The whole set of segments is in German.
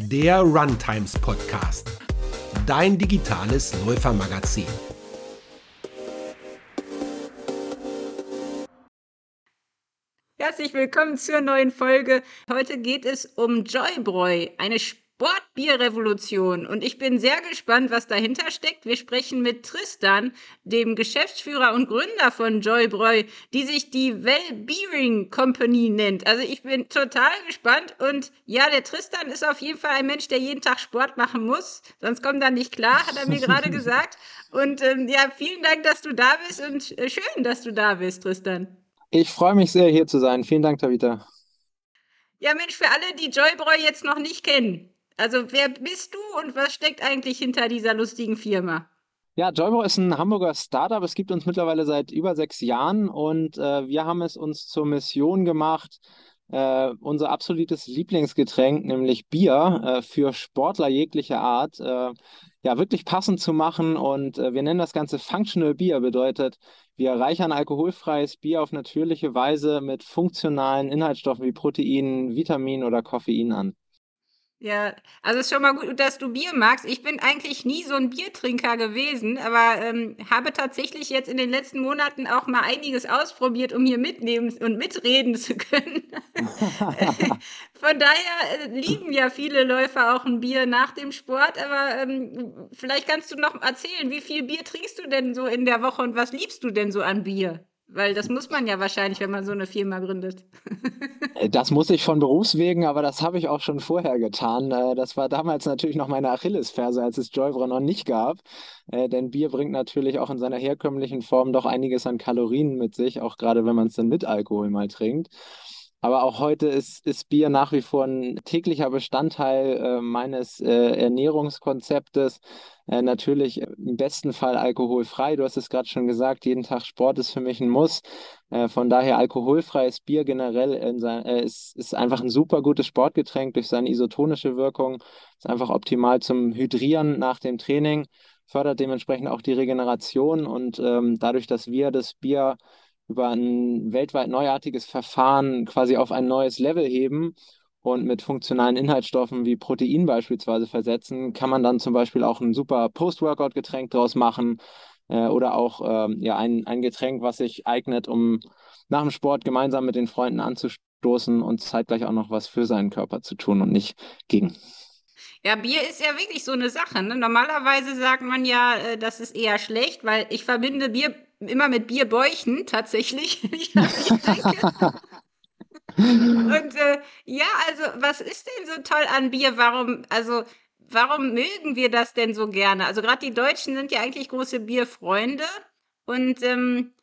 der Runtimes Podcast, dein digitales Läufermagazin. Herzlich willkommen zur neuen Folge. Heute geht es um Joybräu, eine Sportbierrevolution. Und ich bin sehr gespannt, was dahinter steckt. Wir sprechen mit Tristan, dem Geschäftsführer und Gründer von Joybräu, die sich die Well Beering Company nennt. Also ich bin total gespannt. Und ja, der Tristan ist auf jeden Fall ein Mensch, der jeden Tag Sport machen muss. Sonst kommt er nicht klar, hat er mir gerade gesagt. Und ähm, ja, vielen Dank, dass du da bist und äh, schön, dass du da bist, Tristan. Ich freue mich sehr, hier zu sein. Vielen Dank, Tavita. Ja, Mensch, für alle, die Joybräu jetzt noch nicht kennen, also wer bist du und was steckt eigentlich hinter dieser lustigen Firma? Ja, Joybro ist ein Hamburger Startup. Es gibt uns mittlerweile seit über sechs Jahren und äh, wir haben es uns zur Mission gemacht, äh, unser absolutes Lieblingsgetränk, nämlich Bier, äh, für Sportler jeglicher Art, äh, ja, wirklich passend zu machen. Und äh, wir nennen das Ganze Functional Bier. Bedeutet, wir reichern alkoholfreies Bier auf natürliche Weise mit funktionalen Inhaltsstoffen wie Proteinen, Vitaminen oder Koffein an. Ja, also ist schon mal gut, dass du Bier magst. Ich bin eigentlich nie so ein Biertrinker gewesen, aber ähm, habe tatsächlich jetzt in den letzten Monaten auch mal einiges ausprobiert, um hier mitnehmen und mitreden zu können. Von daher äh, lieben ja viele Läufer auch ein Bier nach dem Sport, aber ähm, vielleicht kannst du noch erzählen, wie viel Bier trinkst du denn so in der Woche und was liebst du denn so an Bier? Weil das muss man ja wahrscheinlich, wenn man so eine Firma gründet. Äh, das muss ich von Berufswegen, aber das habe ich auch schon vorher getan. Äh, das war damals natürlich noch meine Achillesferse, als es Joybra noch nicht gab. Äh, denn Bier bringt natürlich auch in seiner herkömmlichen Form doch einiges an Kalorien mit sich, auch gerade wenn man es dann mit Alkohol mal trinkt. Aber auch heute ist, ist Bier nach wie vor ein täglicher Bestandteil äh, meines äh, Ernährungskonzeptes. Äh, natürlich im besten Fall alkoholfrei. Du hast es gerade schon gesagt, jeden Tag Sport ist für mich ein Muss. Äh, von daher alkoholfreies Bier generell sein, äh, ist, ist einfach ein super gutes Sportgetränk durch seine isotonische Wirkung. Ist einfach optimal zum Hydrieren nach dem Training, fördert dementsprechend auch die Regeneration und ähm, dadurch, dass wir das Bier über ein weltweit neuartiges Verfahren quasi auf ein neues Level heben und mit funktionalen Inhaltsstoffen wie Protein beispielsweise versetzen, kann man dann zum Beispiel auch ein super Post-Workout-Getränk draus machen äh, oder auch äh, ja, ein, ein Getränk, was sich eignet, um nach dem Sport gemeinsam mit den Freunden anzustoßen und zeitgleich auch noch was für seinen Körper zu tun und nicht gegen. Ja, Bier ist ja wirklich so eine Sache. Ne? Normalerweise sagt man ja, äh, das ist eher schlecht, weil ich verbinde Bier immer mit Bierbäuchen tatsächlich. Und äh, ja, also was ist denn so toll an Bier? Warum, also warum mögen wir das denn so gerne? Also gerade die Deutschen sind ja eigentlich große Bierfreunde. Und ähm, äh,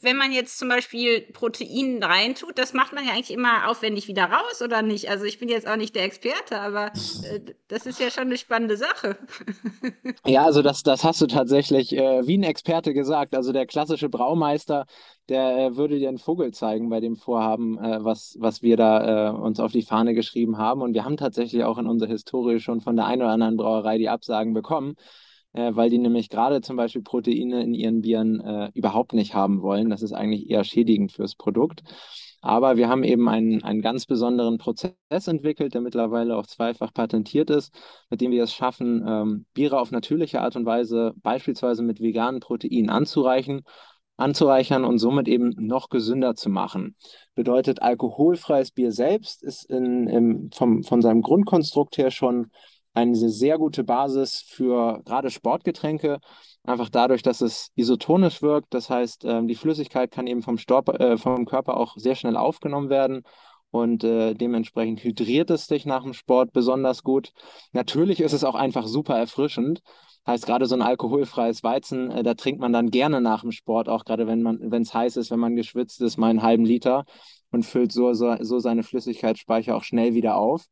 wenn man jetzt zum Beispiel Protein reintut, das macht man ja eigentlich immer aufwendig wieder raus, oder nicht? Also ich bin jetzt auch nicht der Experte, aber äh, das ist ja schon eine spannende Sache. Ja, also das, das hast du tatsächlich äh, wie ein Experte gesagt. Also der klassische Braumeister, der äh, würde dir einen Vogel zeigen bei dem Vorhaben, äh, was, was wir da äh, uns auf die Fahne geschrieben haben. Und wir haben tatsächlich auch in unserer Historie schon von der einen oder anderen Brauerei die Absagen bekommen äh, weil die nämlich gerade zum Beispiel Proteine in ihren Bieren äh, überhaupt nicht haben wollen. Das ist eigentlich eher schädigend fürs Produkt. Aber wir haben eben einen, einen ganz besonderen Prozess entwickelt, der mittlerweile auch zweifach patentiert ist, mit dem wir es schaffen, ähm, Biere auf natürliche Art und Weise beispielsweise mit veganen Proteinen anzureichen anzureichern und somit eben noch gesünder zu machen. Bedeutet, alkoholfreies Bier selbst ist in, im, vom, von seinem Grundkonstrukt her schon eine sehr gute Basis für gerade Sportgetränke, einfach dadurch, dass es isotonisch wirkt. Das heißt, ähm, die Flüssigkeit kann eben vom, Storb, äh, vom Körper auch sehr schnell aufgenommen werden und äh, dementsprechend hydriert es sich nach dem Sport besonders gut. Natürlich ist es auch einfach super erfrischend. Heißt gerade so ein alkoholfreies Weizen, äh, da trinkt man dann gerne nach dem Sport, auch gerade wenn man, wenn es heiß ist, wenn man geschwitzt ist, mal einen halben Liter und füllt so, so, so seine Flüssigkeitsspeicher auch schnell wieder auf.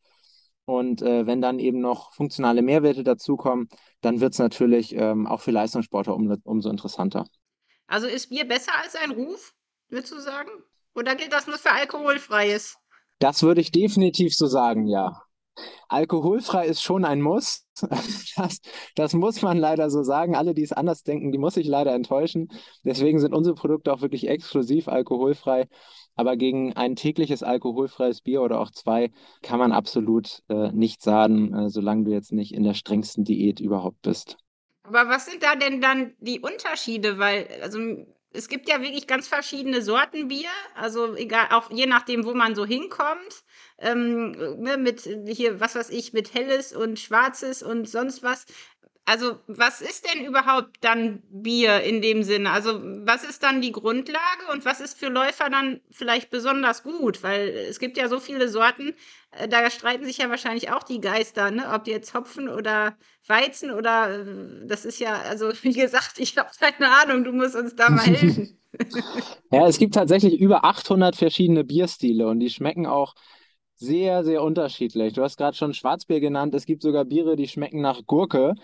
Und äh, wenn dann eben noch funktionale Mehrwerte dazukommen, dann wird es natürlich ähm, auch für Leistungssportler um, umso interessanter. Also ist Bier besser als ein Ruf, würdest du sagen? Oder gilt das nur für alkoholfreies? Das würde ich definitiv so sagen, ja. Alkoholfrei ist schon ein Muss. Das, das, muss man leider so sagen. Alle, die es anders denken, die muss ich leider enttäuschen. Deswegen sind unsere Produkte auch wirklich exklusiv alkoholfrei. Aber gegen ein tägliches alkoholfreies Bier oder auch zwei kann man absolut äh, nichts sagen, äh, solange du jetzt nicht in der strengsten Diät überhaupt bist. Aber was sind da denn dann die Unterschiede? Weil, also es gibt ja wirklich ganz verschiedene Sorten Bier, also egal, auch je nachdem, wo man so hinkommt. Ähm, ne, mit hier, was weiß ich, mit helles und schwarzes und sonst was. Also, was ist denn überhaupt dann Bier in dem Sinne? Also, was ist dann die Grundlage und was ist für Läufer dann vielleicht besonders gut? Weil es gibt ja so viele Sorten, äh, da streiten sich ja wahrscheinlich auch die Geister, ne? Ob jetzt Hopfen oder Weizen oder äh, das ist ja, also wie gesagt, ich habe keine Ahnung, du musst uns da mal helfen. ja, es gibt tatsächlich über 800 verschiedene Bierstile und die schmecken auch sehr, sehr unterschiedlich. Du hast gerade schon Schwarzbier genannt. Es gibt sogar Biere, die schmecken nach Gurke.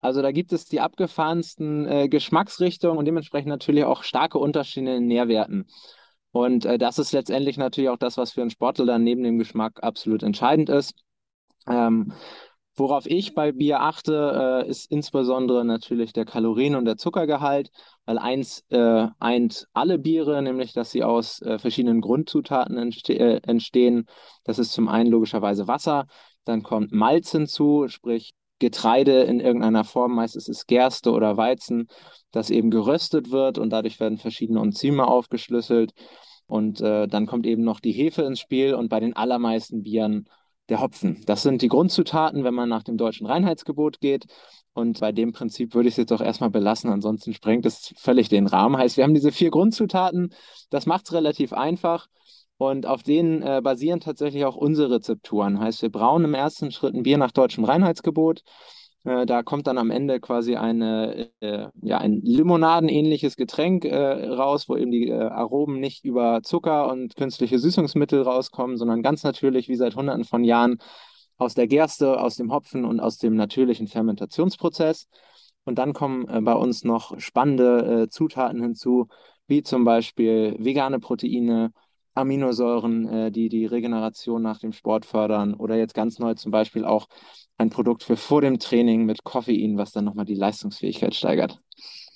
Also da gibt es die abgefahrensten äh, Geschmacksrichtungen und dementsprechend natürlich auch starke Unterschiede in Nährwerten. Und äh, das ist letztendlich natürlich auch das, was für einen Sportler dann neben dem Geschmack absolut entscheidend ist. Ähm, worauf ich bei Bier achte, äh, ist insbesondere natürlich der Kalorien- und der Zuckergehalt, weil eins äh, eint alle Biere, nämlich dass sie aus äh, verschiedenen Grundzutaten entste äh, entstehen. Das ist zum einen logischerweise Wasser, dann kommt Malz hinzu, sprich Getreide in irgendeiner Form, meistens ist es Gerste oder Weizen, das eben geröstet wird und dadurch werden verschiedene Enzyme aufgeschlüsselt. Und äh, dann kommt eben noch die Hefe ins Spiel und bei den allermeisten Bieren der Hopfen. Das sind die Grundzutaten, wenn man nach dem deutschen Reinheitsgebot geht. Und bei dem Prinzip würde ich es jetzt auch erstmal belassen, ansonsten sprengt es völlig den Rahmen. Heißt, wir haben diese vier Grundzutaten, das macht es relativ einfach. Und auf denen äh, basieren tatsächlich auch unsere Rezepturen. Heißt, wir brauen im ersten Schritt ein Bier nach deutschem Reinheitsgebot. Äh, da kommt dann am Ende quasi eine, äh, ja, ein Limonadenähnliches Getränk äh, raus, wo eben die äh, Aromen nicht über Zucker und künstliche Süßungsmittel rauskommen, sondern ganz natürlich, wie seit Hunderten von Jahren, aus der Gerste, aus dem Hopfen und aus dem natürlichen Fermentationsprozess. Und dann kommen äh, bei uns noch spannende Zutaten hinzu, wie zum Beispiel vegane Proteine, Aminosäuren, äh, die die Regeneration nach dem Sport fördern oder jetzt ganz neu zum Beispiel auch ein Produkt für vor dem Training mit Koffein, was dann nochmal die Leistungsfähigkeit steigert.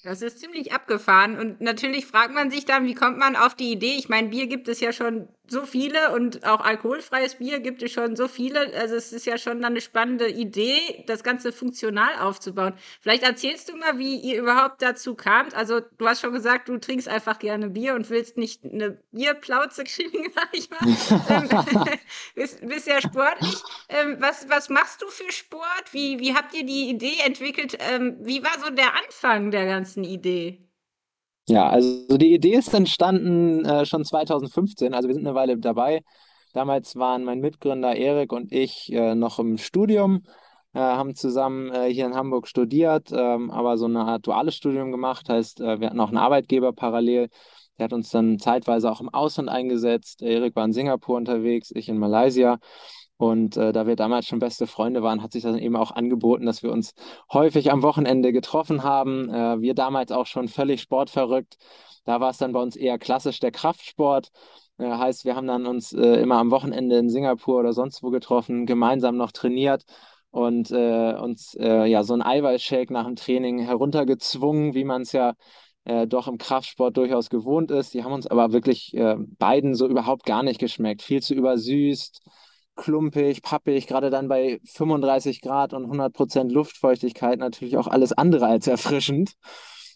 Das ist ziemlich abgefahren. Und natürlich fragt man sich dann, wie kommt man auf die Idee? Ich meine, Bier gibt es ja schon so viele und auch alkoholfreies Bier gibt es schon so viele. Also es ist ja schon dann eine spannende Idee, das Ganze funktional aufzubauen. Vielleicht erzählst du mal, wie ihr überhaupt dazu kamt. Also du hast schon gesagt, du trinkst einfach gerne Bier und willst nicht eine Bierplauze kriegen, sag ich mal. ähm, bist, bist ja sportlich. Ähm, was, was machst du für Sport? Wie, wie habt ihr die Idee entwickelt? Ähm, wie war so der Anfang der ganzen Idee? Ja, also die Idee ist entstanden äh, schon 2015, also wir sind eine Weile dabei. Damals waren mein Mitgründer Erik und ich äh, noch im Studium, äh, haben zusammen äh, hier in Hamburg studiert, ähm, aber so eine Art duales Studium gemacht, heißt, äh, wir hatten auch einen Arbeitgeber parallel. Der hat uns dann zeitweise auch im Ausland eingesetzt. Erik war in Singapur unterwegs, ich in Malaysia. Und äh, da wir damals schon beste Freunde waren, hat sich das eben auch angeboten, dass wir uns häufig am Wochenende getroffen haben. Äh, wir damals auch schon völlig sportverrückt. Da war es dann bei uns eher klassisch der Kraftsport. Äh, heißt, wir haben dann uns äh, immer am Wochenende in Singapur oder sonst wo getroffen, gemeinsam noch trainiert und äh, uns äh, ja so ein Eiweißshake nach dem Training heruntergezwungen, wie man es ja äh, doch im Kraftsport durchaus gewohnt ist. Die haben uns aber wirklich äh, beiden so überhaupt gar nicht geschmeckt. Viel zu übersüßt, klumpig, pappig, gerade dann bei 35 Grad und 100 Prozent Luftfeuchtigkeit natürlich auch alles andere als erfrischend.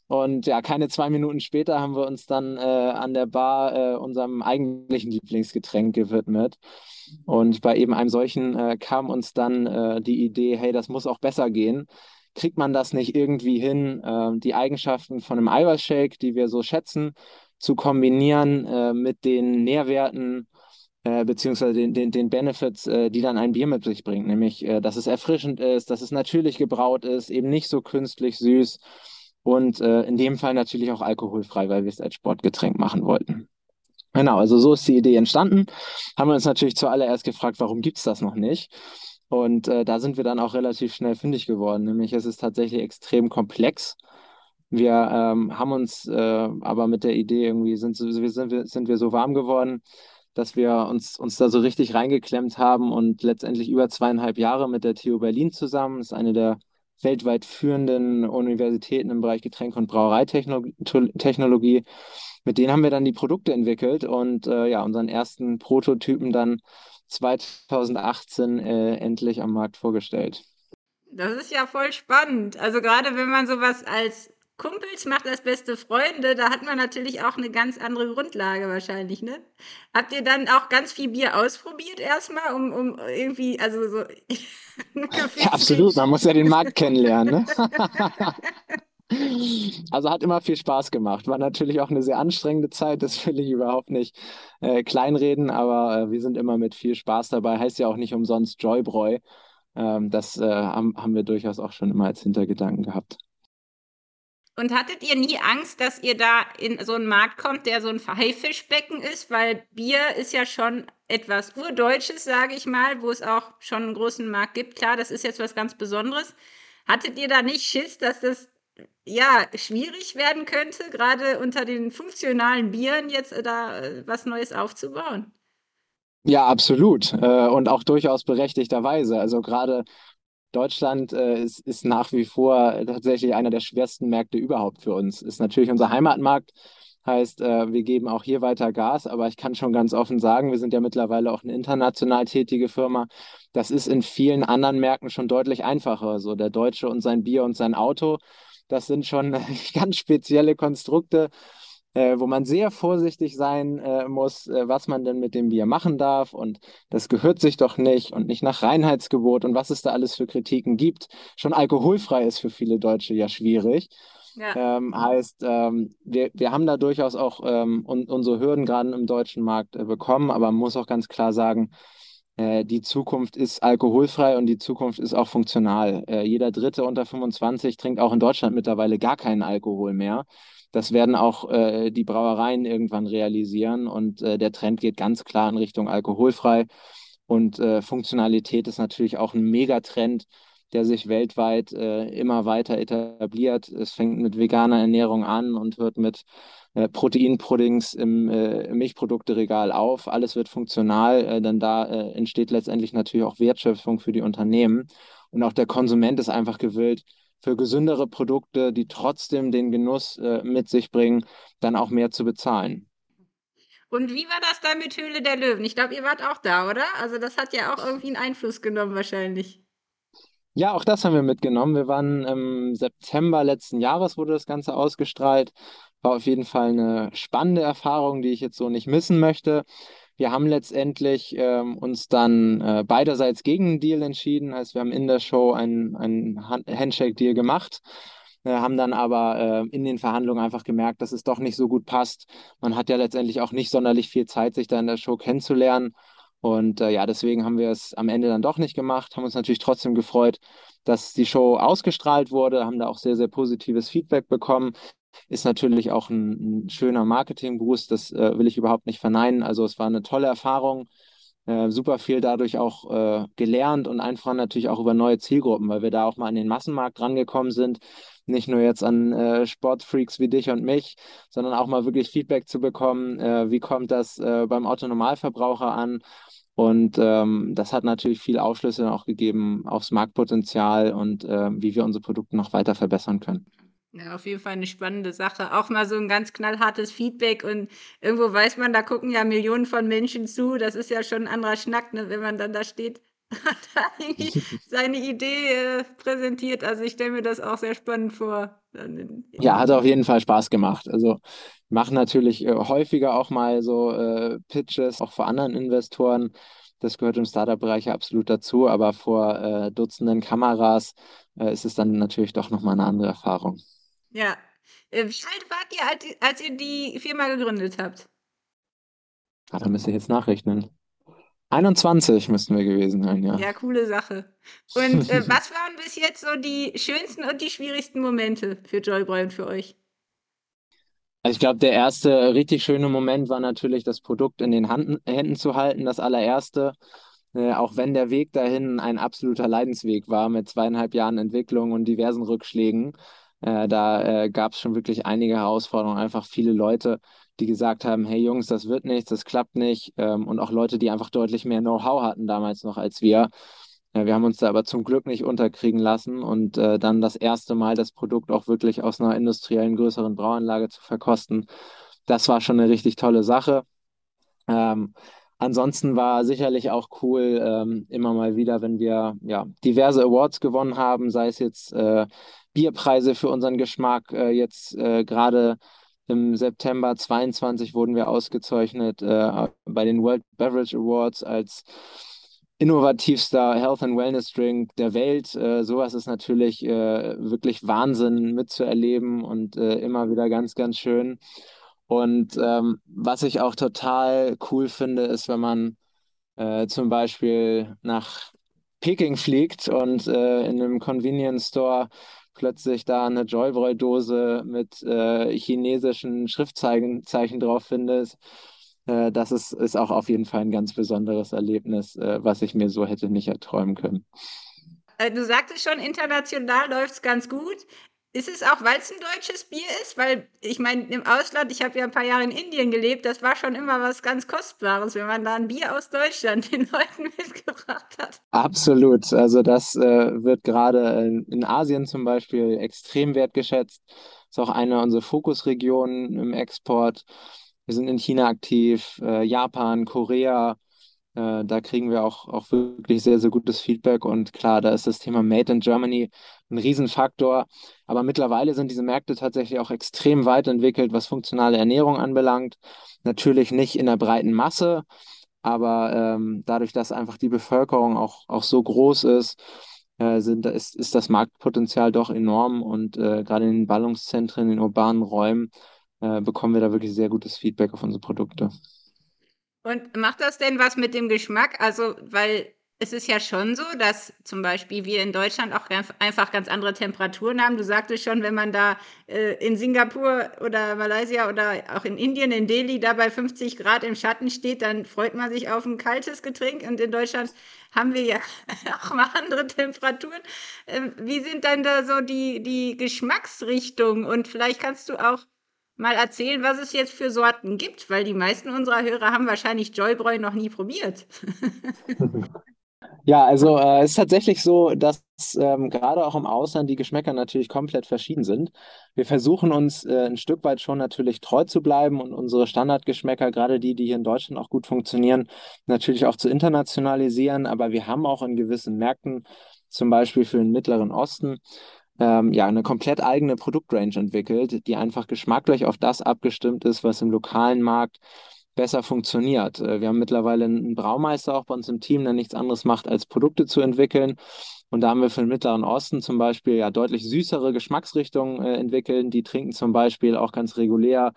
Und ja, keine zwei Minuten später haben wir uns dann äh, an der Bar äh, unserem eigentlichen Lieblingsgetränk gewidmet. Und bei eben einem solchen äh, kam uns dann äh, die Idee, hey, das muss auch besser gehen. Kriegt man das nicht irgendwie hin, äh, die Eigenschaften von einem Eiweißshake, die wir so schätzen, zu kombinieren äh, mit den Nährwerten äh, beziehungsweise den, den, den Benefits, äh, die dann ein Bier mit sich bringt, nämlich, äh, dass es erfrischend ist, dass es natürlich gebraut ist, eben nicht so künstlich süß und äh, in dem Fall natürlich auch alkoholfrei, weil wir es als Sportgetränk machen wollten. Genau, also so ist die Idee entstanden. Haben wir uns natürlich zuallererst gefragt, warum gibt es das noch nicht? Und äh, da sind wir dann auch relativ schnell fündig geworden, nämlich es ist tatsächlich extrem komplex. Wir ähm, haben uns aber mit der Idee irgendwie, sind, sind, wir, sind wir so warm geworden, dass wir uns, uns da so richtig reingeklemmt haben und letztendlich über zweieinhalb Jahre mit der TU Berlin zusammen, das ist eine der weltweit führenden Universitäten im Bereich Getränke- und Brauereitechnologie. Mit denen haben wir dann die Produkte entwickelt und äh, ja, unseren ersten Prototypen dann 2018 äh, endlich am Markt vorgestellt. Das ist ja voll spannend. Also gerade wenn man sowas als Kumpels macht als beste Freunde, da hat man natürlich auch eine ganz andere Grundlage wahrscheinlich, ne? Habt ihr dann auch ganz viel Bier ausprobiert erstmal, um, um irgendwie, also so Ja, absolut, man muss ja den Markt kennenlernen, ne? Also hat immer viel Spaß gemacht. War natürlich auch eine sehr anstrengende Zeit, das will ich überhaupt nicht äh, kleinreden, aber äh, wir sind immer mit viel Spaß dabei. Heißt ja auch nicht umsonst Joybräu. Ähm, das äh, haben, haben wir durchaus auch schon immer als Hintergedanken gehabt. Und hattet ihr nie Angst, dass ihr da in so einen Markt kommt, der so ein Haifischbecken ist? Weil Bier ist ja schon etwas Urdeutsches, sage ich mal, wo es auch schon einen großen Markt gibt. Klar, das ist jetzt was ganz Besonderes. Hattet ihr da nicht Schiss, dass das ja schwierig werden könnte, gerade unter den funktionalen Bieren jetzt äh, da äh, was Neues aufzubauen? Ja, absolut. Äh, und auch durchaus berechtigterweise. Also gerade Deutschland äh, ist, ist nach wie vor tatsächlich einer der schwersten Märkte überhaupt für uns. Ist natürlich unser Heimatmarkt, heißt, äh, wir geben auch hier weiter Gas, aber ich kann schon ganz offen sagen, wir sind ja mittlerweile auch eine international tätige Firma. Das ist in vielen anderen Märkten schon deutlich einfacher. So der Deutsche und sein Bier und sein Auto, das sind schon ganz spezielle Konstrukte äh, wo man sehr vorsichtig sein äh, muss, äh, was man denn mit dem Bier machen darf. Und das gehört sich doch nicht und nicht nach Reinheitsgebot und was es da alles für Kritiken gibt. Schon alkoholfrei ist für viele Deutsche ja schwierig. Ja. Ähm, heißt, ähm, wir, wir haben da durchaus auch ähm, un unsere Hürden gerade im deutschen Markt äh, bekommen, aber man muss auch ganz klar sagen, äh, die Zukunft ist alkoholfrei und die Zukunft ist auch funktional. Äh, jeder Dritte unter 25 trinkt auch in Deutschland mittlerweile gar keinen Alkohol mehr. Das werden auch äh, die Brauereien irgendwann realisieren und äh, der Trend geht ganz klar in Richtung alkoholfrei. Und äh, Funktionalität ist natürlich auch ein Megatrend, der sich weltweit äh, immer weiter etabliert. Es fängt mit veganer Ernährung an und hört mit äh, Proteinpuddings im äh, Milchprodukteregal auf. Alles wird funktional, denn da entsteht letztendlich natürlich auch Wertschöpfung für die Unternehmen. Und auch der Konsument ist einfach gewillt, für gesündere Produkte, die trotzdem den Genuss äh, mit sich bringen, dann auch mehr zu bezahlen. Und wie war das da mit Höhle der Löwen? Ich glaube, ihr wart auch da, oder? Also das hat ja auch irgendwie einen Einfluss genommen wahrscheinlich. Ja, auch das haben wir mitgenommen. Wir waren im September letzten Jahres, wurde das Ganze ausgestrahlt. War auf jeden Fall eine spannende Erfahrung, die ich jetzt so nicht missen möchte. Wir haben letztendlich ähm, uns dann äh, beiderseits gegen einen Deal entschieden. Heißt, wir haben in der Show einen, einen Handshake-Deal gemacht, äh, haben dann aber äh, in den Verhandlungen einfach gemerkt, dass es doch nicht so gut passt. Man hat ja letztendlich auch nicht sonderlich viel Zeit, sich da in der Show kennenzulernen. Und äh, ja, deswegen haben wir es am Ende dann doch nicht gemacht, haben uns natürlich trotzdem gefreut, dass die Show ausgestrahlt wurde, haben da auch sehr, sehr positives Feedback bekommen ist natürlich auch ein, ein schöner Marketing-Boost, das äh, will ich überhaupt nicht verneinen. Also es war eine tolle Erfahrung, äh, super viel dadurch auch äh, gelernt und einfach natürlich auch über neue Zielgruppen, weil wir da auch mal an den Massenmarkt rangekommen sind. Nicht nur jetzt an äh, Sportfreaks wie dich und mich, sondern auch mal wirklich Feedback zu bekommen, äh, wie kommt das äh, beim Autonormalverbraucher an. Und ähm, das hat natürlich viel Aufschlüsse auch gegeben aufs Marktpotenzial und wie wir unsere Produkte noch weiter verbessern können. Ja, auf jeden Fall eine spannende Sache. Auch mal so ein ganz knallhartes Feedback und irgendwo weiß man, da gucken ja Millionen von Menschen zu. Das ist ja schon ein anderer Schnack, ne, wenn man dann da steht hat da seine Idee äh, präsentiert. Also ich stelle mir das auch sehr spannend vor. Ja, hat auf jeden Fall Spaß gemacht. Also machen natürlich äh, häufiger auch mal so äh, Pitches, auch vor anderen Investoren. Das gehört im Startup-Bereich absolut dazu, aber vor äh, Dutzenden Kameras äh, ist es dann natürlich doch nochmal eine andere Erfahrung. Ja. Äh, wie alt wart ihr, als, ihr die Firma gegründet habt? Ah, da müsst ihr jetzt nachrechnen. 21 müssten wir gewesen sein, ja. Ja, coole Sache. Und äh, was waren bis jetzt so die schönsten und die schwierigsten Momente für Joybräu und für euch? Also ich glaube, der erste richtig schöne Moment war natürlich, das Produkt in den Hand, Händen zu halten, das allererste. Äh, auch wenn der Weg dahin ein absoluter Leidensweg war mit zweieinhalb Jahren Entwicklung und diversen Rückschlägen. Äh, da äh, gab es schon wirklich einige Herausforderungen, einfach viele Leute, die gesagt haben, hey Jungs, das wird nichts, das klappt nicht. Ähm, und auch Leute, die einfach deutlich mehr Know-how hatten damals noch als wir. Ja, wir haben uns da aber zum Glück nicht unterkriegen lassen und äh, dann das erste Mal das Produkt auch wirklich aus einer industriellen größeren Brauanlage zu verkosten. Das war schon eine richtig tolle Sache. Ähm, ansonsten war sicherlich auch cool, ähm, immer mal wieder, wenn wir ja, diverse Awards gewonnen haben, sei es jetzt äh, Bierpreise für unseren Geschmack. Äh, jetzt äh, gerade im September 22 wurden wir ausgezeichnet äh, bei den World Beverage Awards als innovativster Health and Wellness Drink der Welt. Äh, sowas ist natürlich äh, wirklich Wahnsinn mitzuerleben und äh, immer wieder ganz, ganz schön. Und ähm, was ich auch total cool finde, ist, wenn man äh, zum Beispiel nach Peking fliegt und äh, in einem Convenience Store plötzlich da eine Joybräu-Dose mit äh, chinesischen Schriftzeichen drauf findet. Äh, das ist, ist auch auf jeden Fall ein ganz besonderes Erlebnis, äh, was ich mir so hätte nicht erträumen können. Äh, du sagtest schon, international läuft es ganz gut. Ist es auch, weil es ein deutsches Bier ist? Weil ich meine, im Ausland, ich habe ja ein paar Jahre in Indien gelebt, das war schon immer was ganz Kostbares, wenn man da ein Bier aus Deutschland den Leuten mitgebracht hat. Absolut. Also das äh, wird gerade in, in, Asien zum Beispiel extrem wertgeschätzt. Ist auch eine unserer Fokusregionen im Export. Wir sind in China aktiv, äh, Japan, Korea. Äh, da kriegen wir auch, auch wirklich sehr, sehr gutes Feedback. Und klar, da ist das Thema Made in Germany ein Riesenfaktor. Aber mittlerweile sind diese Märkte tatsächlich auch extrem weit entwickelt, was funktionale Ernährung anbelangt. Natürlich nicht in der breiten Masse, aber ähm, dadurch, dass einfach die Bevölkerung auch, auch so groß ist, äh, sind, ist, ist das Marktpotenzial doch enorm. Und äh, gerade in den Ballungszentren, in den urbanen Räumen, äh, bekommen wir da wirklich sehr gutes Feedback auf unsere Produkte. Und macht das denn was mit dem Geschmack? Also, weil es ist ja schon so, dass zum Beispiel wir in Deutschland auch einfach ganz andere Temperaturen haben. Du sagtest schon, wenn man da äh, in Singapur oder Malaysia oder auch in Indien, in Delhi, da bei 50 Grad im Schatten steht, dann freut man sich auf ein kaltes Getränk. Und in Deutschland haben wir ja auch mal andere Temperaturen. Ähm, wie sind dann da so die, die Geschmacksrichtungen? Und vielleicht kannst du auch mal erzählen, was es jetzt für Sorten gibt, weil die meisten unserer Hörer haben wahrscheinlich Joybräu noch nie probiert. Ja, also äh, es ist tatsächlich so, dass ähm, gerade auch im Ausland die Geschmäcker natürlich komplett verschieden sind. Wir versuchen uns äh, ein Stück weit schon natürlich treu zu bleiben und unsere Standardgeschmäcker, gerade die, die hier in Deutschland auch gut funktionieren, natürlich auch zu internationalisieren. Aber wir haben auch in gewissen Märkten, zum Beispiel für den Mittleren Osten, ähm, ja, eine komplett eigene Produktrange entwickelt, die einfach geschmacklich auf das abgestimmt ist, was im lokalen Markt besser funktioniert. Äh, wir haben mittlerweile einen Braumeister auch bei uns im Team, der nichts anderes macht, als Produkte zu entwickeln. Und da haben wir für den Mittleren Osten zum Beispiel ja deutlich süßere Geschmacksrichtungen äh, entwickelt. Die trinken zum Beispiel auch ganz regulär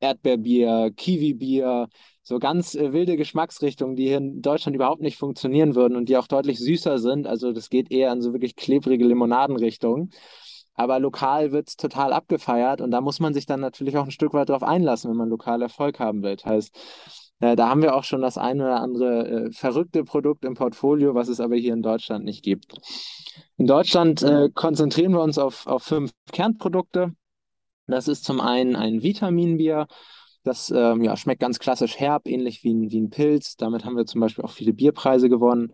Erdbeerbier, Kiwibier, so ganz äh, wilde Geschmacksrichtungen, die hier in Deutschland überhaupt nicht funktionieren würden und die auch deutlich süßer sind. Also das geht eher in so wirklich klebrige Limonadenrichtungen. Aber lokal wird es total abgefeiert und da muss man sich dann natürlich auch ein Stück weit drauf einlassen, wenn man lokal Erfolg haben will. Heißt, äh, da haben wir auch schon das eine oder andere äh, verrückte Produkt im Portfolio, was es aber hier in Deutschland nicht gibt. In Deutschland äh, konzentrieren wir uns auf, auf fünf Kernprodukte. Das ist zum einen ein Vitaminbier, das ähm, ja, schmeckt ganz klassisch herb, ähnlich wie ein, wie ein Pilz. Damit haben wir zum Beispiel auch viele Bierpreise gewonnen.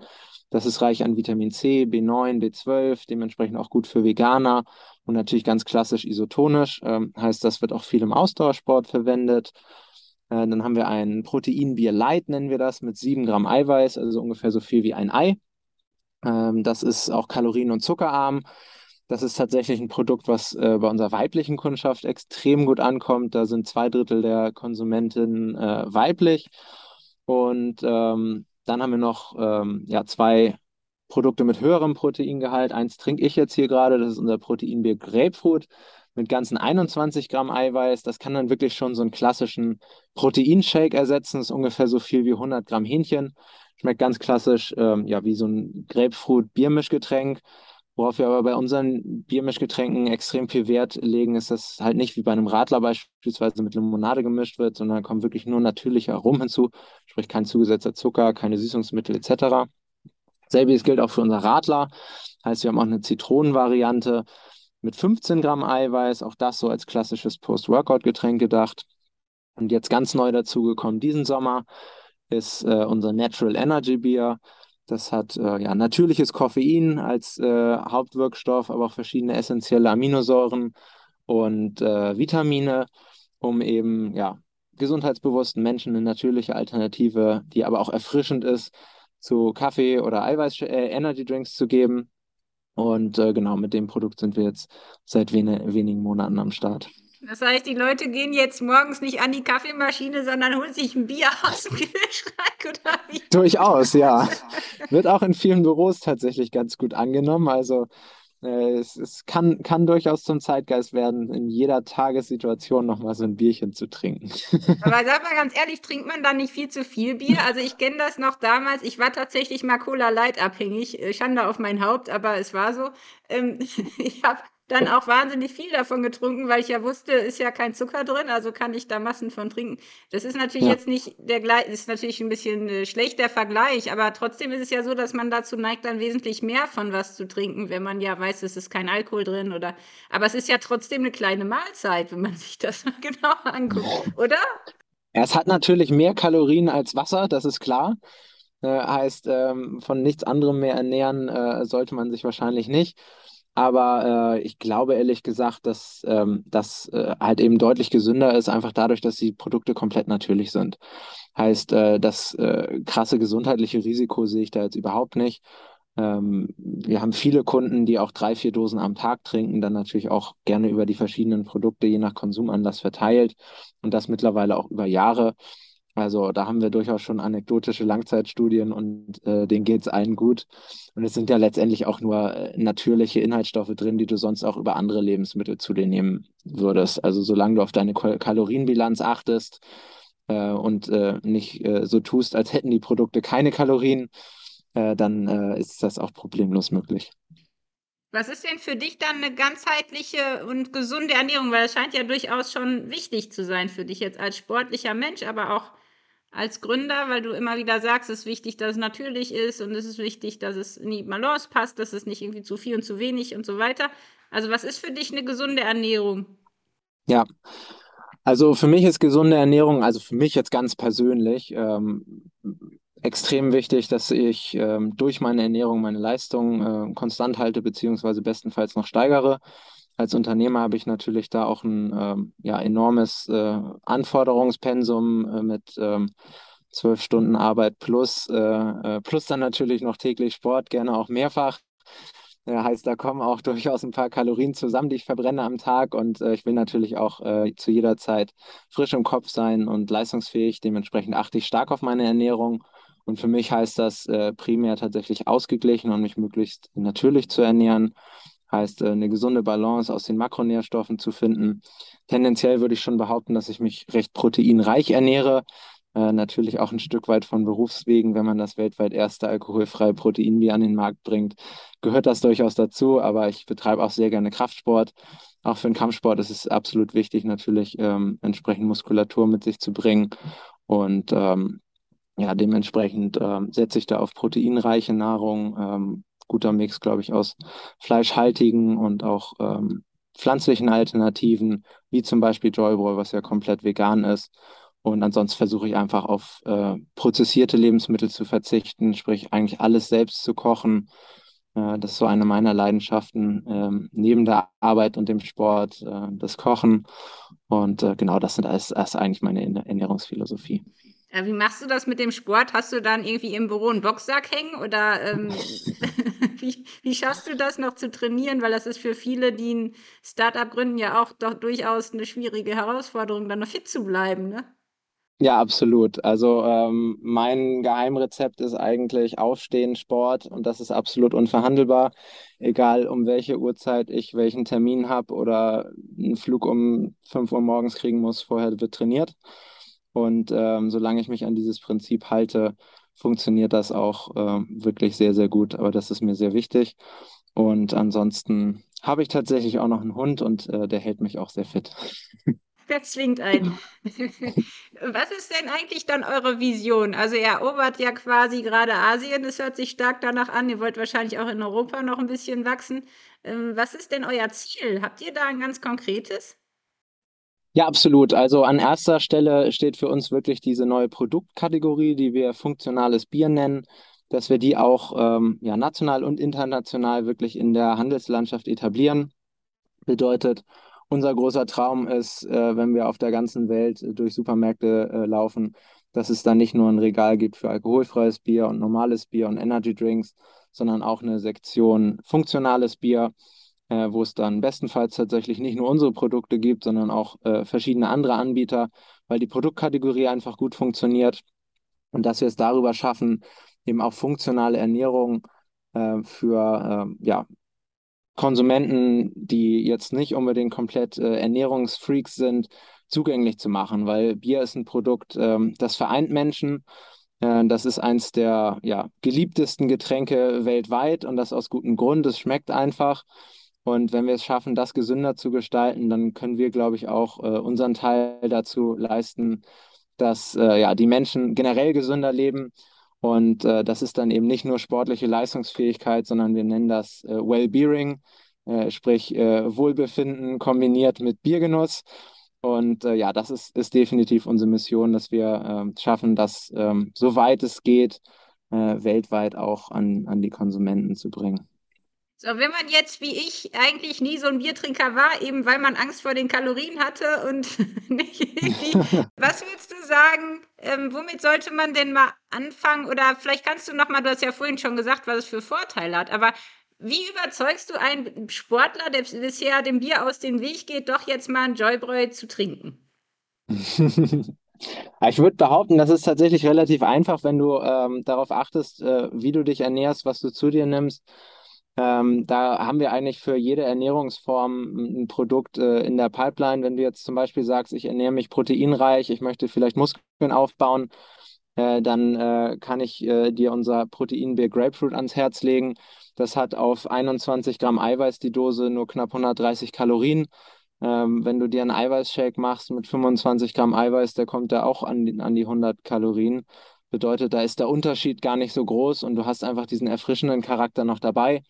Das ist reich an Vitamin C, B9, B12, dementsprechend auch gut für Veganer und natürlich ganz klassisch isotonisch. Ähm, heißt, das wird auch viel im Ausdauersport verwendet. Äh, dann haben wir ein Proteinbier Light, nennen wir das, mit 7 Gramm Eiweiß, also ungefähr so viel wie ein Ei. Ähm, das ist auch kalorien- und zuckerarm. Das ist tatsächlich ein Produkt, was äh, bei unserer weiblichen Kundschaft extrem gut ankommt. Da sind zwei Drittel der Konsumentinnen äh, weiblich. Und ähm, dann haben wir noch ähm, ja, zwei Produkte mit höherem Proteingehalt. Eins trinke ich jetzt hier gerade, das ist unser Proteinbier Grapefruit mit ganzen 21 Gramm Eiweiß. Das kann dann wirklich schon so einen klassischen Proteinshake ersetzen. Das ist ungefähr so viel wie 100 Gramm Hähnchen. Schmeckt ganz klassisch, ähm, ja, wie so ein Grapefruit-Biermischgetränk. Worauf wir aber bei unseren Biermischgetränken extrem viel Wert legen, ist, dass halt nicht wie bei einem Radler beispielsweise mit Limonade gemischt wird, sondern kommt wirklich nur natürlicher Aromen hinzu, sprich kein zugesetzter Zucker, keine Süßungsmittel etc. Selbiges gilt auch für unser Radler. Heißt, wir haben auch eine Zitronenvariante mit 15 Gramm Eiweiß, auch das so als klassisches Post-Workout-Getränk gedacht. Und jetzt ganz neu dazugekommen diesen Sommer ist äh, unser Natural Energy Bier. Das hat äh, ja natürliches Koffein als äh, Hauptwirkstoff, aber auch verschiedene essentielle Aminosäuren und äh, Vitamine, um eben ja gesundheitsbewussten Menschen eine natürliche Alternative, die aber auch erfrischend ist, zu Kaffee oder Eiweiß äh, Energy Drinks zu geben. Und äh, genau mit dem Produkt sind wir jetzt seit wen wenigen Monaten am Start. Das heißt, die Leute gehen jetzt morgens nicht an die Kaffeemaschine, sondern holen sich ein Bier aus dem Kühlschrank oder wie? Durchaus, ja. Wird auch in vielen Büros tatsächlich ganz gut angenommen. Also äh, es, es kann, kann durchaus zum Zeitgeist werden, in jeder Tagessituation nochmal so ein Bierchen zu trinken. Aber sag mal ganz ehrlich, trinkt man da nicht viel zu viel Bier? Also ich kenne das noch damals, ich war tatsächlich mal Cola Light abhängig, äh, Schande auf mein Haupt, aber es war so. Ähm, ich habe dann auch wahnsinnig viel davon getrunken, weil ich ja wusste, ist ja kein Zucker drin, also kann ich da Massen von trinken. Das ist natürlich ja. jetzt nicht der gleich, ist natürlich ein bisschen äh, schlecht der Vergleich, aber trotzdem ist es ja so, dass man dazu neigt, dann wesentlich mehr von was zu trinken, wenn man ja weiß, es ist kein Alkohol drin oder. Aber es ist ja trotzdem eine kleine Mahlzeit, wenn man sich das mal genau anguckt, oder? Es hat natürlich mehr Kalorien als Wasser, das ist klar. Äh, heißt, ähm, von nichts anderem mehr ernähren äh, sollte man sich wahrscheinlich nicht. Aber äh, ich glaube ehrlich gesagt, dass ähm, das äh, halt eben deutlich gesünder ist, einfach dadurch, dass die Produkte komplett natürlich sind. Heißt, äh, das äh, krasse gesundheitliche Risiko sehe ich da jetzt überhaupt nicht. Ähm, wir haben viele Kunden, die auch drei, vier Dosen am Tag trinken, dann natürlich auch gerne über die verschiedenen Produkte je nach Konsumanlass verteilt und das mittlerweile auch über Jahre. Also da haben wir durchaus schon anekdotische Langzeitstudien und äh, denen geht es allen gut. Und es sind ja letztendlich auch nur äh, natürliche Inhaltsstoffe drin, die du sonst auch über andere Lebensmittel zu dir nehmen würdest. Also solange du auf deine Kalorienbilanz achtest äh, und äh, nicht äh, so tust, als hätten die Produkte keine Kalorien, dann ist das auch problemlos möglich. Was ist denn für dich dann eine ganzheitliche und gesunde Ernährung? Weil das scheint ja durchaus schon wichtig zu sein für dich jetzt als sportlicher Mensch, aber auch als Gründer, weil du immer wieder sagst, es ist wichtig, dass es natürlich ist und es ist wichtig, dass es in die Balance passt, dass es nicht irgendwie zu viel und zu wenig und so weiter. Also was ist für dich eine gesunde Ernährung? Ja, also für mich ist gesunde Ernährung, also für mich jetzt ganz persönlich, ähm, extrem wichtig, dass ich ähm, durch meine Ernährung meine Leistung äh, konstant halte, beziehungsweise bestenfalls noch steigere als Unternehmer habe ich natürlich da auch ein ähm, ja, enormes äh, Anforderungspensum äh, mit ähm, zwölf Stunden Arbeit plus, äh, äh, plus dann natürlich noch täglich Sport, gerne auch mehrfach. Ja, heißt, da kommen auch durchaus ein paar Kalorien zusammen, die ich verbrenne am Tag. Und äh, ich will natürlich auch äh, zu jeder Zeit frisch im Kopf sein und leistungsfähig. Dementsprechend achte ich stark auf meine Ernährung. Und für mich heißt das äh, primär tatsächlich ausgeglichen und mich möglichst natürlich zu ernähren. Heißt, äh, eine gesunde Balance aus den Makronährstoffen zu finden. Tendenziell würde ich schon behaupten, dass ich mich recht proteinreich ernähre. Äh, natürlich auch ein Stück weit von Berufswegen, wenn man das weltweit erste alkoholfreie Proteinbier an den Markt bringt, gehört das durchaus dazu. Aber ich betreibe auch sehr gerne Kraftsport. Auch für den Kampfsport ist es absolut wichtig, natürlich ähm, entsprechend Muskulatur mit sich zu bringen. Und ähm, ja, dementsprechend ähm, setze ich da auf proteinreiche Nahrung, ähm, guter Mix, glaube ich, aus fleischhaltigen und auch ähm, pflanzlichen Alternativen, wie zum Beispiel Joyboy, was ja komplett vegan ist. Und ansonsten versuche ich einfach auf äh, prozessierte Lebensmittel zu verzichten, sprich eigentlich alles selbst zu kochen. Äh, das ist so eine meiner Leidenschaften, äh, neben der Arbeit und dem Sport, äh, das Kochen. Und äh, genau das sind alles, das ist eigentlich meine Ernährungsphilosophie. Ja, wie machst du das mit dem Sport? Hast du dann irgendwie im Büro einen Boxsack hängen oder ähm, wie, wie schaffst du das noch zu trainieren? Weil das ist für viele, die ein Startup gründen, ja auch doch durchaus eine schwierige Herausforderung, dann noch fit zu bleiben, ne? Ja, absolut. Also ähm, mein Geheimrezept ist eigentlich Aufstehen, Sport und das ist absolut unverhandelbar. Egal um welche Uhrzeit ich welchen Termin habe oder einen Flug um 5 Uhr morgens kriegen muss, vorher wird trainiert. Und ähm, solange ich mich an dieses Prinzip halte, funktioniert das auch äh, wirklich sehr, sehr gut. Aber das ist mir sehr wichtig. Und ansonsten habe ich tatsächlich auch noch einen Hund und äh, der hält mich auch sehr fit. Der zwingt ein. Was ist denn eigentlich dann eure Vision? Also ihr erobert ja quasi gerade Asien, das hört sich stark danach an. Ihr wollt wahrscheinlich auch in Europa noch ein bisschen wachsen. Ähm, was ist denn euer Ziel? Habt ihr da ein ganz konkretes? Ja, absolut. Also an erster Stelle steht für uns wirklich diese neue Produktkategorie, die wir funktionales Bier nennen. dass wir die auch ähm, ja, national und international wirklich in der Handelslandschaft etablieren. Bedeutet, unser großer Traum ist, äh, wenn wir auf der ganzen Welt durch Supermärkte äh, laufen, dass es da nicht nur ein Regal gibt für alkoholfreies Bier und normales Bier und Energy Drinks, sondern auch eine Sektion funktionales Bier, äh, wo es dann bestenfalls tatsächlich nicht nur unsere Produkte gibt, sondern auch äh, verschiedene andere Anbieter, weil die Produktkategorie einfach gut funktioniert und dass wir es darüber schaffen, eben auch funktionale Ernährung äh, für äh, ja, Konsumenten, die jetzt nicht unbedingt komplett äh, Ernährungsfreaks sind, zugänglich zu machen, weil Bier ist ein Produkt, ähm, das vereint Menschen. Äh, das ist eins der ja, geliebtesten Getränke weltweit und das aus gutem Grund. Es schmeckt einfach. Und wenn wir es schaffen, das gesünder zu gestalten, dann können wir, glaube ich, auch äh, unseren Teil dazu leisten, dass äh, ja, die Menschen generell gesünder leben. Und äh, das ist dann eben nicht nur sportliche Leistungsfähigkeit, sondern wir nennen das äh, Wellbeing, äh, sprich äh, Wohlbefinden kombiniert mit Biergenuss. Und äh, ja, das ist, ist definitiv unsere Mission, dass wir ähm, schaffen, das ähm, soweit es geht, weltweit auch an, an die Konsumenten zu bringen. So, wenn man jetzt wie ich eigentlich nie so ein Biertrinker war, eben weil man Angst vor den Kalorien hatte und nicht irgendwie, was würdest du sagen, ähm, womit sollte man denn mal anfangen? Oder vielleicht kannst du noch mal, du hast ja vorhin schon gesagt, was es für Vorteile hat, aber wie überzeugst du einen Sportler, der bisher dem Bier aus dem Weg geht, doch jetzt mal ein Joybräu zu trinken? Ich würde behaupten, das ist tatsächlich relativ einfach, wenn du ähm, darauf achtest, äh, wie du dich ernährst, was du zu dir nimmst ähm, da haben wir eigentlich für jede Ernährungsform ein Produkt äh, in der Pipeline. Wenn du jetzt zum Beispiel sagst, ich ernähre mich proteinreich, ich möchte vielleicht Muskeln aufbauen, äh, dann äh, kann ich äh, dir unser Proteinbier Grapefruit ans Herz legen. Das hat auf 21 Gramm Eiweiß die Dose nur knapp 130 Kalorien. Ähm, wenn du dir einen Eiweißshake machst mit 25 Gramm Eiweiß, der kommt da auch an, an die 100 Kalorien. Bedeutet, da ist der Unterschied gar nicht so groß und du hast einfach diesen erfrischenden Charakter noch dabei.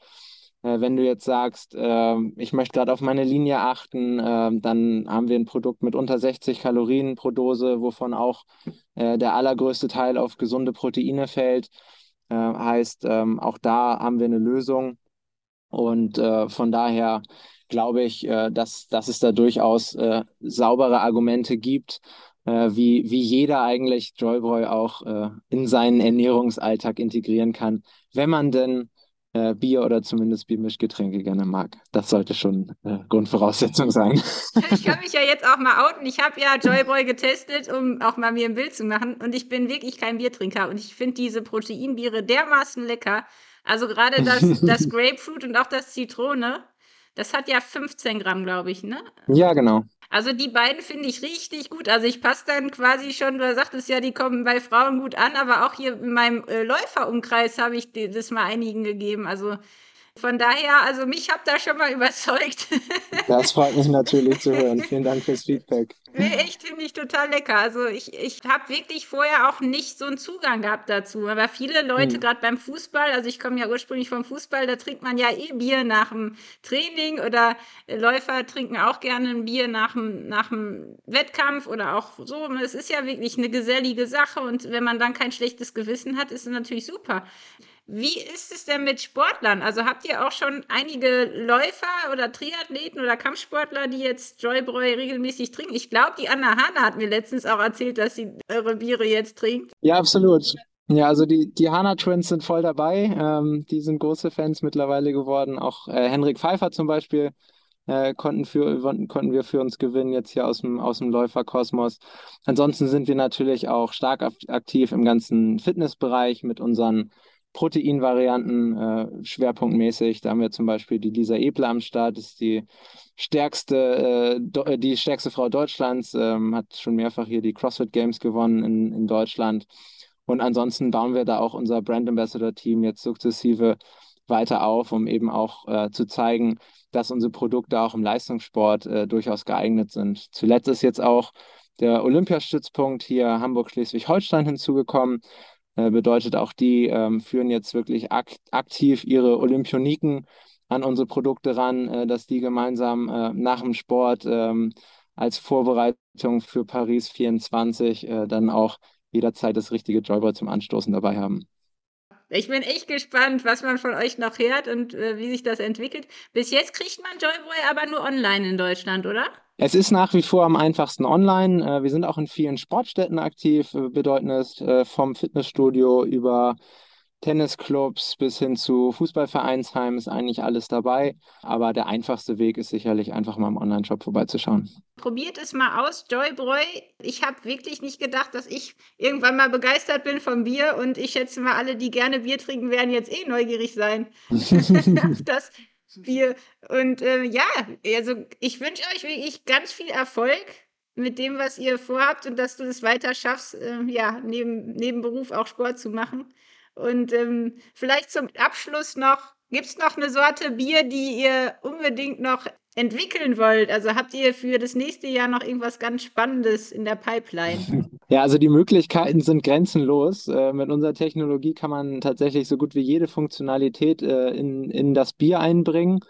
Äh, wenn du jetzt sagst, äh, ich möchte gerade auf meine Linie achten, äh, dann haben wir ein Produkt mit unter 60 Kalorien pro Dose, wovon auch äh, der allergrößte Teil auf gesunde Proteine fällt. Äh, heißt, ähm, auch da haben wir eine Lösung. Und äh, von daher glaube ich, dass, dass es da durchaus saubere Argumente gibt äh, wie, wie jeder eigentlich Joyboy auch äh, in seinen Ernährungsalltag integrieren kann, wenn man denn äh, Bier oder zumindest Biermischgetränke gerne mag. Das sollte schon äh, Grundvoraussetzung sein. Ich kann mich ja jetzt auch mal outen. Ich habe ja Joyboy getestet, um auch mal mir ein Bild zu machen. Und ich bin wirklich kein Biertrinker. Und ich finde diese Proteinbiere dermaßen lecker. Also gerade das, das Grapefruit und auch das Zitrone. Das hat ja 15 Gramm, glaube ich, ne? Ja, genau. Also die beiden finde ich richtig gut. Also ich passe dann quasi schon, du sagtest ja, die kommen bei Frauen gut an, aber auch hier in meinem äh, Läuferumkreis habe ich das mal einigen gegeben. Also von daher, also mich habt da schon mal überzeugt. Das freut mich natürlich zu hören. Vielen Dank fürs Feedback. Nee, echt finde ich total lecker. Also ich, ich habe wirklich vorher auch nicht so einen Zugang gehabt dazu. Aber viele Leute, hm. gerade beim Fußball, also ich komme ja ursprünglich vom Fußball, da trinkt man ja eh Bier nach dem Training oder Läufer trinken auch gerne ein Bier nach dem, nach dem Wettkampf oder auch so. Es ist ja wirklich eine gesellige Sache und wenn man dann kein schlechtes Gewissen hat, ist es natürlich super. Wie ist es denn mit Sportlern? Also habt ihr auch schon einige Läufer oder Triathleten oder Kampfsportler, die jetzt Joybräu regelmäßig trinken? Ich glaube, die Anna Hanna hat mir letztens auch erzählt, dass sie eure Biere jetzt trinkt. Ja, absolut. Ja, also die, die Hanna Twins sind voll dabei. Ähm, die sind große Fans mittlerweile geworden. Auch äh, Henrik Pfeiffer zum Beispiel äh, konnten, für, konnten wir für uns gewinnen, jetzt hier aus dem, aus dem Läuferkosmos. Ansonsten sind wir natürlich auch stark aktiv im ganzen Fitnessbereich mit unseren Proteinvarianten äh, schwerpunktmäßig. Da haben wir zum Beispiel die Lisa Ebler am Start, ist die stärkste, äh, äh, die stärkste Frau Deutschlands, ähm, hat schon mehrfach hier die CrossFit Games gewonnen in, in Deutschland. Und ansonsten bauen wir da auch unser Brand Ambassador Team jetzt sukzessive weiter auf, um eben auch äh, zu zeigen, dass unsere Produkte auch im Leistungssport äh, durchaus geeignet sind. Zuletzt ist jetzt auch der Olympiastützpunkt hier Hamburg-Schleswig-Holstein hinzugekommen. Äh, bedeutet auch die ähm, führen jetzt wirklich ak aktiv ihre Olympioniken an unsere Produkte ran, äh, dass die gemeinsam äh, nach dem Sport ähm, als Vorbereitung für Paris 24 äh, dann auch jederzeit das richtige Joyboy zum Anstoßen dabei haben. Ich bin echt gespannt, was man von euch noch hört und äh, wie sich das entwickelt. Bis jetzt kriegt man Joyboy aber nur online in Deutschland, oder? Es ist nach wie vor am einfachsten online. Äh, wir sind auch in vielen Sportstätten aktiv, äh, bedeuten es äh, vom Fitnessstudio über Tennisclubs bis hin zu Fußballvereinsheim ist eigentlich alles dabei. Aber der einfachste Weg ist sicherlich einfach mal im Online-Shop vorbeizuschauen. Probiert es mal aus, Joybräu. Ich habe wirklich nicht gedacht, dass ich irgendwann mal begeistert bin vom Bier und ich schätze mal, alle, die gerne Bier trinken, werden jetzt eh neugierig sein das Bier. Und äh, ja, also ich wünsche euch wirklich ganz viel Erfolg mit dem, was ihr vorhabt und dass du es weiter schaffst, äh, ja, neben, neben Beruf auch Sport zu machen. Und ähm, vielleicht zum Abschluss noch, gibt es noch eine Sorte Bier, die ihr unbedingt noch entwickeln wollt? Also habt ihr für das nächste Jahr noch irgendwas ganz Spannendes in der Pipeline? Ja, also die Möglichkeiten sind grenzenlos. Äh, mit unserer Technologie kann man tatsächlich so gut wie jede Funktionalität äh, in, in das Bier einbringen.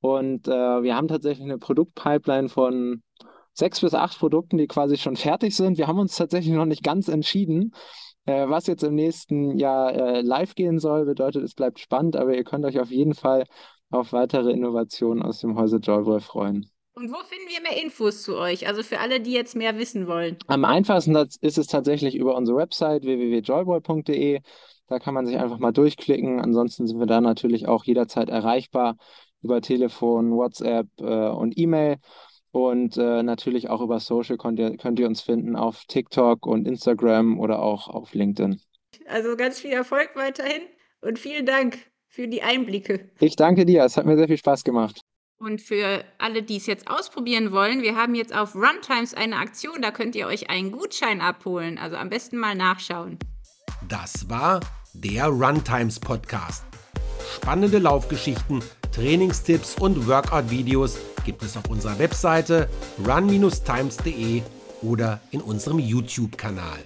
Und äh, wir haben tatsächlich eine Produktpipeline von sechs bis acht Produkten, die quasi schon fertig sind. Wir haben uns tatsächlich noch nicht ganz entschieden. Äh, was jetzt im nächsten Jahr äh, live gehen soll, bedeutet, es bleibt spannend, aber ihr könnt euch auf jeden Fall auf weitere Innovationen aus dem Hause Joyboy freuen. Und wo finden wir mehr Infos zu euch? Also für alle, die jetzt mehr wissen wollen. Am einfachsten ist es tatsächlich über unsere Website www.joyboy.de. Da kann man sich einfach mal durchklicken. Ansonsten sind wir da natürlich auch jederzeit erreichbar über Telefon, WhatsApp äh, und E-Mail. Und äh, natürlich auch über Social könnt ihr, könnt ihr uns finden auf TikTok und Instagram oder auch auf LinkedIn. Also ganz viel Erfolg weiterhin und vielen Dank für die Einblicke. Ich danke dir, es hat mir sehr viel Spaß gemacht. Und für alle, die es jetzt ausprobieren wollen, wir haben jetzt auf Runtimes eine Aktion, da könnt ihr euch einen Gutschein abholen. Also am besten mal nachschauen. Das war der Runtimes Podcast. Spannende Laufgeschichten, Trainingstipps und Workout-Videos gibt es auf unserer Webseite run-times.de oder in unserem YouTube-Kanal.